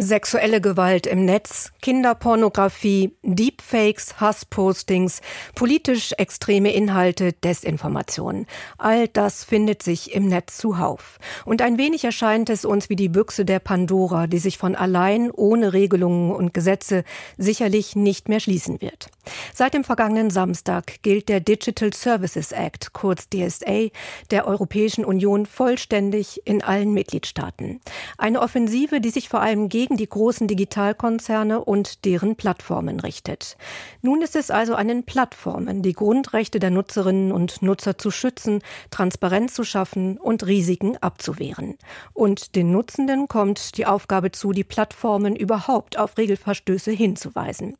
Sexuelle Gewalt im Netz, Kinderpornografie, Deepfakes, Hasspostings, politisch extreme Inhalte, Desinformation. All das findet sich im Netz zuhauf. Und ein wenig erscheint es uns wie die Büchse der Pandora, die sich von allein ohne Regelungen und Gesetze sicherlich nicht mehr schließen wird. Seit dem vergangenen Samstag gilt der Digital Services Act, kurz DSA, der Europäischen Union vollständig in allen Mitgliedstaaten. Eine Offensive, die sich vor allem gegen die großen Digitalkonzerne und deren Plattformen richtet. Nun ist es also an den Plattformen, die Grundrechte der Nutzerinnen und Nutzer zu schützen, Transparenz zu schaffen und Risiken abzuwehren. Und den Nutzenden kommt die Aufgabe zu, die Plattformen überhaupt auf Regelverstöße hinzuweisen.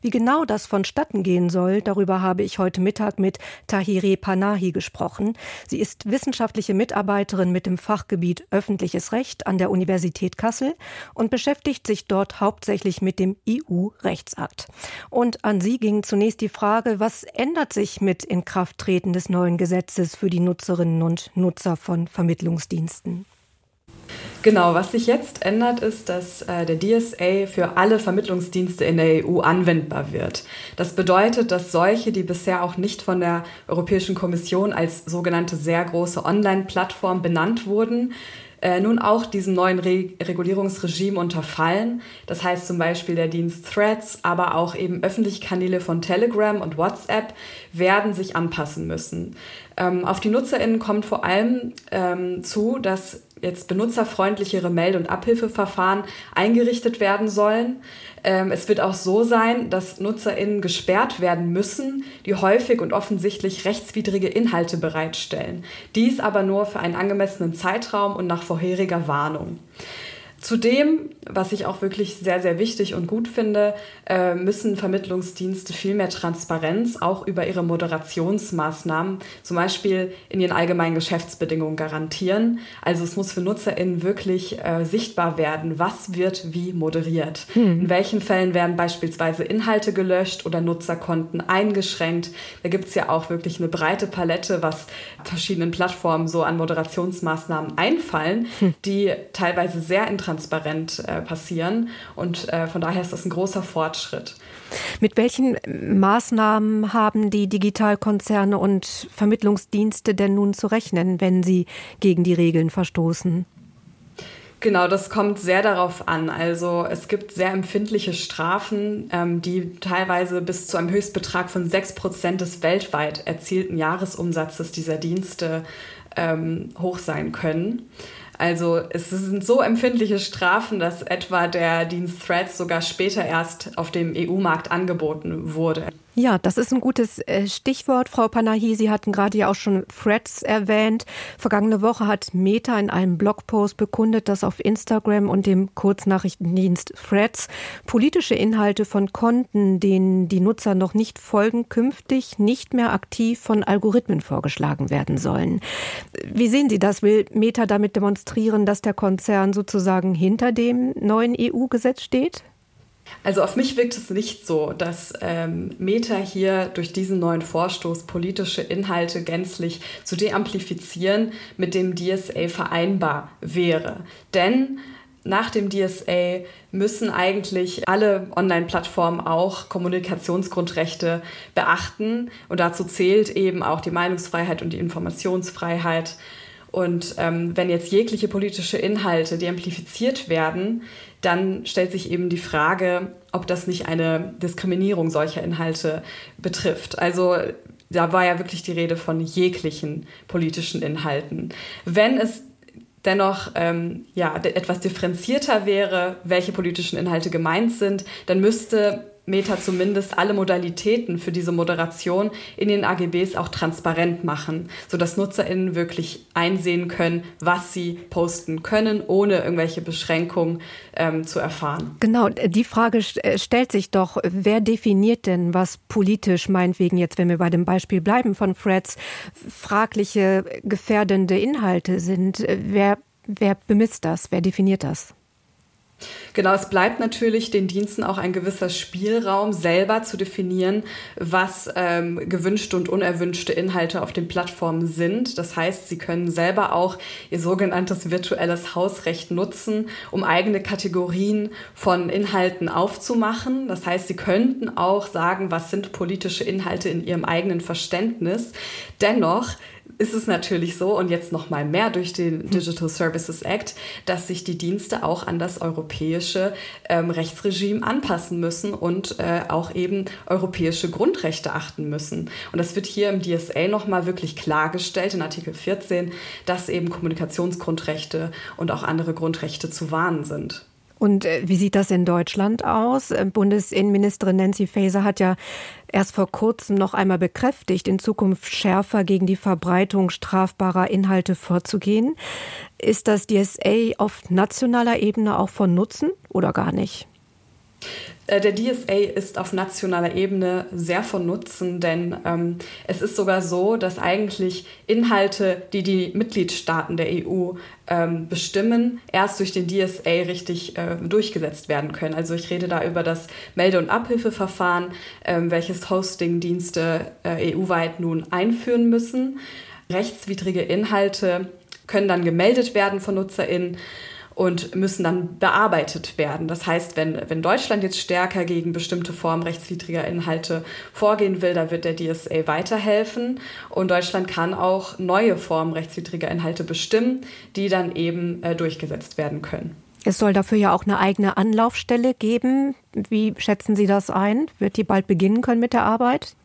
Wie genau das von vonstatten gehen soll, darüber habe ich heute Mittag mit Tahire Panahi gesprochen. Sie ist wissenschaftliche Mitarbeiterin mit dem Fachgebiet öffentliches Recht an der Universität Kassel und beschäftigt sich dort hauptsächlich mit dem EU-Rechtsakt. Und an sie ging zunächst die Frage, was ändert sich mit Inkrafttreten des neuen Gesetzes für die Nutzerinnen und Nutzer von Vermittlungsdiensten? Genau, was sich jetzt ändert, ist, dass äh, der DSA für alle Vermittlungsdienste in der EU anwendbar wird. Das bedeutet, dass solche, die bisher auch nicht von der Europäischen Kommission als sogenannte sehr große Online-Plattform benannt wurden, äh, nun auch diesem neuen Re Regulierungsregime unterfallen. Das heißt zum Beispiel der Dienst Threads, aber auch eben öffentliche Kanäle von Telegram und WhatsApp werden sich anpassen müssen. Ähm, auf die NutzerInnen kommt vor allem ähm, zu, dass jetzt benutzerfreundlichere Melde- und Abhilfeverfahren eingerichtet werden sollen. Ähm, es wird auch so sein, dass NutzerInnen gesperrt werden müssen, die häufig und offensichtlich rechtswidrige Inhalte bereitstellen. Dies aber nur für einen angemessenen Zeitraum und nach vorheriger Warnung. Zudem, was ich auch wirklich sehr, sehr wichtig und gut finde, äh, müssen Vermittlungsdienste viel mehr Transparenz auch über ihre Moderationsmaßnahmen, zum Beispiel in ihren allgemeinen Geschäftsbedingungen garantieren. Also es muss für NutzerInnen wirklich äh, sichtbar werden, was wird wie moderiert. Hm. In welchen Fällen werden beispielsweise Inhalte gelöscht oder Nutzerkonten eingeschränkt. Da gibt es ja auch wirklich eine breite Palette, was verschiedenen Plattformen so an Moderationsmaßnahmen einfallen, hm. die teilweise sehr interessant intransparent äh, passieren. Und äh, von daher ist das ein großer Fortschritt. Mit welchen Maßnahmen haben die Digitalkonzerne und Vermittlungsdienste denn nun zu rechnen, wenn sie gegen die Regeln verstoßen? Genau, das kommt sehr darauf an. Also es gibt sehr empfindliche Strafen, ähm, die teilweise bis zu einem Höchstbetrag von 6 Prozent des weltweit erzielten Jahresumsatzes dieser Dienste ähm, hoch sein können. Also es sind so empfindliche Strafen, dass etwa der Dienst Threads sogar später erst auf dem EU-Markt angeboten wurde. Ja, das ist ein gutes äh, Stichwort, Frau Panahi. Sie hatten gerade ja auch schon Threads erwähnt. Vergangene Woche hat Meta in einem Blogpost bekundet, dass auf Instagram und dem Kurznachrichtendienst Threads politische Inhalte von Konten, denen die Nutzer noch nicht folgen, künftig nicht mehr aktiv von Algorithmen vorgeschlagen werden sollen. Wie sehen Sie das? Will Meta damit demonstrieren, dass der Konzern sozusagen hinter dem neuen EU-Gesetz steht? Also auf mich wirkt es nicht so, dass ähm, Meta hier durch diesen neuen Vorstoß politische Inhalte gänzlich zu deamplifizieren mit dem DSA vereinbar wäre. Denn nach dem DSA müssen eigentlich alle Online-Plattformen auch Kommunikationsgrundrechte beachten. Und dazu zählt eben auch die Meinungsfreiheit und die Informationsfreiheit. Und ähm, wenn jetzt jegliche politische Inhalte deamplifiziert werden, dann stellt sich eben die Frage, ob das nicht eine Diskriminierung solcher Inhalte betrifft. Also da war ja wirklich die Rede von jeglichen politischen Inhalten. Wenn es dennoch ähm, ja, etwas differenzierter wäre, welche politischen Inhalte gemeint sind, dann müsste Meta zumindest alle Modalitäten für diese Moderation in den AGBs auch transparent machen, sodass NutzerInnen wirklich einsehen können, was sie posten können, ohne irgendwelche Beschränkungen ähm, zu erfahren. Genau, die Frage äh, stellt sich doch, wer definiert denn, was politisch, meinetwegen jetzt, wenn wir bei dem Beispiel bleiben von Freds, fragliche, gefährdende Inhalte sind? Wer, wer bemisst das? Wer definiert das? Genau, es bleibt natürlich den Diensten auch ein gewisser Spielraum, selber zu definieren, was ähm, gewünschte und unerwünschte Inhalte auf den Plattformen sind. Das heißt, sie können selber auch ihr sogenanntes virtuelles Hausrecht nutzen, um eigene Kategorien von Inhalten aufzumachen. Das heißt, sie könnten auch sagen, was sind politische Inhalte in ihrem eigenen Verständnis. Dennoch ist es natürlich so und jetzt noch mal mehr durch den Digital Services Act, dass sich die Dienste auch an das europäische ähm, Rechtsregime anpassen müssen und äh, auch eben europäische Grundrechte achten müssen. Und das wird hier im DSA noch mal wirklich klargestellt in Artikel 14, dass eben Kommunikationsgrundrechte und auch andere Grundrechte zu wahren sind. Und äh, wie sieht das in Deutschland aus? Äh, Bundesinnenministerin Nancy Faeser hat ja erst vor kurzem noch einmal bekräftigt, in Zukunft schärfer gegen die Verbreitung strafbarer Inhalte vorzugehen. Ist das DSA auf nationaler Ebene auch von Nutzen oder gar nicht? Äh, der DSA ist auf nationaler Ebene sehr von Nutzen, denn ähm, es ist sogar so, dass eigentlich Inhalte, die die Mitgliedstaaten der EU ähm, bestimmen, erst durch den DSA richtig äh, durchgesetzt werden können. Also ich rede da über das Melde- und Abhilfeverfahren, ähm, welches Hostingdienste äh, EU-weit nun einführen müssen. Rechtswidrige Inhalte können dann gemeldet werden von NutzerInnen und müssen dann bearbeitet werden. Das heißt, wenn, wenn Deutschland jetzt stärker gegen bestimmte Formen rechtswidriger Inhalte vorgehen will, da wird der DSA weiterhelfen und Deutschland kann auch neue Formen rechtswidriger Inhalte bestimmen, die dann eben äh, durchgesetzt werden können. Es soll dafür ja auch eine eigene Anlaufstelle geben. Wie schätzen Sie das ein? Wird die bald beginnen können mit der Arbeit?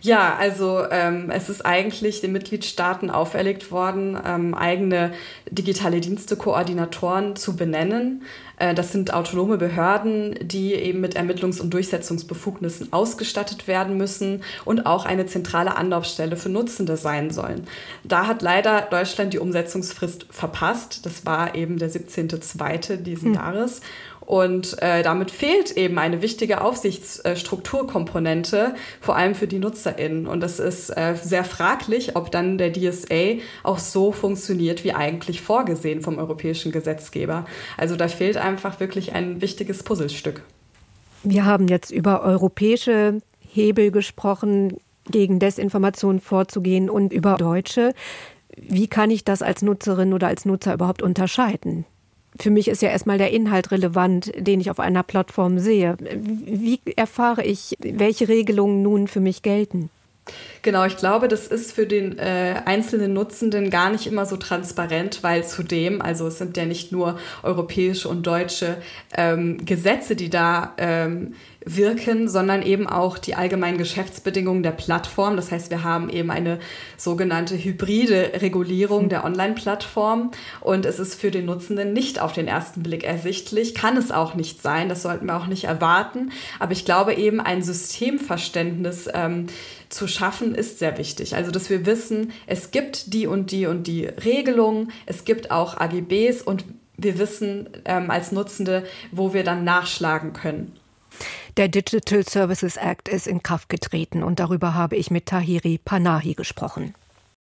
Ja, also ähm, es ist eigentlich den Mitgliedstaaten auferlegt worden, ähm, eigene digitale Dienste-Koordinatoren zu benennen. Äh, das sind autonome Behörden, die eben mit Ermittlungs- und Durchsetzungsbefugnissen ausgestattet werden müssen und auch eine zentrale Anlaufstelle für Nutzende sein sollen. Da hat leider Deutschland die Umsetzungsfrist verpasst. Das war eben der 17.02. diesen hm. Jahres. Und äh, damit fehlt eben eine wichtige Aufsichtsstrukturkomponente, vor allem für die NutzerInnen. Und das ist äh, sehr fraglich, ob dann der DSA auch so funktioniert, wie eigentlich vorgesehen vom europäischen Gesetzgeber. Also da fehlt einfach wirklich ein wichtiges Puzzlestück. Wir haben jetzt über europäische Hebel gesprochen, gegen Desinformation vorzugehen und über deutsche. Wie kann ich das als Nutzerin oder als Nutzer überhaupt unterscheiden? Für mich ist ja erstmal der Inhalt relevant, den ich auf einer Plattform sehe. Wie erfahre ich, welche Regelungen nun für mich gelten? Genau, ich glaube, das ist für den äh, einzelnen Nutzenden gar nicht immer so transparent, weil zudem, also es sind ja nicht nur europäische und deutsche ähm, Gesetze, die da ähm, wirken, sondern eben auch die allgemeinen Geschäftsbedingungen der Plattform. Das heißt, wir haben eben eine sogenannte hybride Regulierung der Online-Plattform und es ist für den Nutzenden nicht auf den ersten Blick ersichtlich, kann es auch nicht sein, das sollten wir auch nicht erwarten. Aber ich glaube eben ein Systemverständnis ähm, zu schaffen ist sehr wichtig. Also, dass wir wissen, es gibt die und die und die Regelungen, es gibt auch AGBs und wir wissen ähm, als Nutzende, wo wir dann nachschlagen können. Der Digital Services Act ist in Kraft getreten und darüber habe ich mit Tahiri Panahi gesprochen.